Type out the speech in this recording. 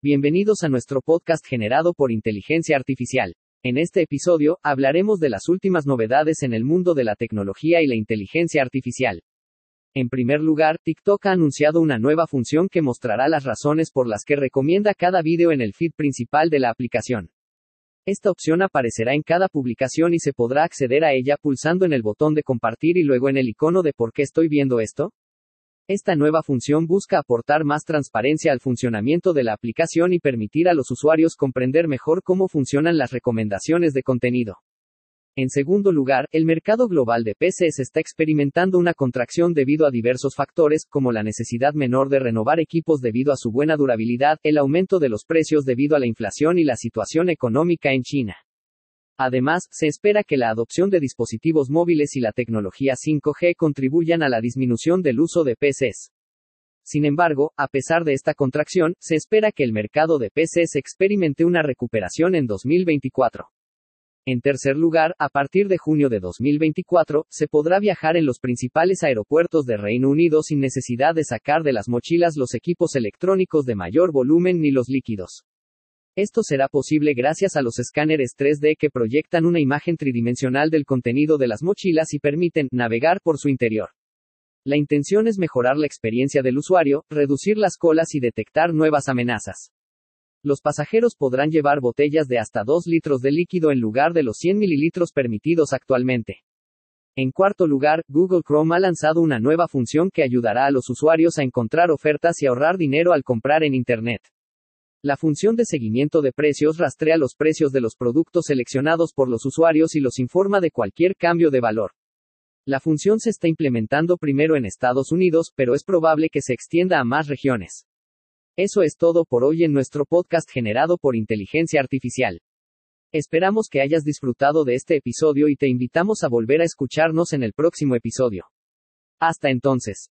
Bienvenidos a nuestro podcast generado por inteligencia artificial. En este episodio, hablaremos de las últimas novedades en el mundo de la tecnología y la inteligencia artificial. En primer lugar, TikTok ha anunciado una nueva función que mostrará las razones por las que recomienda cada vídeo en el feed principal de la aplicación. Esta opción aparecerá en cada publicación y se podrá acceder a ella pulsando en el botón de compartir y luego en el icono de ¿por qué estoy viendo esto? Esta nueva función busca aportar más transparencia al funcionamiento de la aplicación y permitir a los usuarios comprender mejor cómo funcionan las recomendaciones de contenido. En segundo lugar, el mercado global de PCs está experimentando una contracción debido a diversos factores, como la necesidad menor de renovar equipos debido a su buena durabilidad, el aumento de los precios debido a la inflación y la situación económica en China. Además, se espera que la adopción de dispositivos móviles y la tecnología 5G contribuyan a la disminución del uso de PCs. Sin embargo, a pesar de esta contracción, se espera que el mercado de PCs experimente una recuperación en 2024. En tercer lugar, a partir de junio de 2024, se podrá viajar en los principales aeropuertos de Reino Unido sin necesidad de sacar de las mochilas los equipos electrónicos de mayor volumen ni los líquidos. Esto será posible gracias a los escáneres 3D que proyectan una imagen tridimensional del contenido de las mochilas y permiten navegar por su interior. La intención es mejorar la experiencia del usuario, reducir las colas y detectar nuevas amenazas. Los pasajeros podrán llevar botellas de hasta 2 litros de líquido en lugar de los 100 mililitros permitidos actualmente. En cuarto lugar, Google Chrome ha lanzado una nueva función que ayudará a los usuarios a encontrar ofertas y ahorrar dinero al comprar en Internet. La función de seguimiento de precios rastrea los precios de los productos seleccionados por los usuarios y los informa de cualquier cambio de valor. La función se está implementando primero en Estados Unidos, pero es probable que se extienda a más regiones. Eso es todo por hoy en nuestro podcast generado por inteligencia artificial. Esperamos que hayas disfrutado de este episodio y te invitamos a volver a escucharnos en el próximo episodio. Hasta entonces.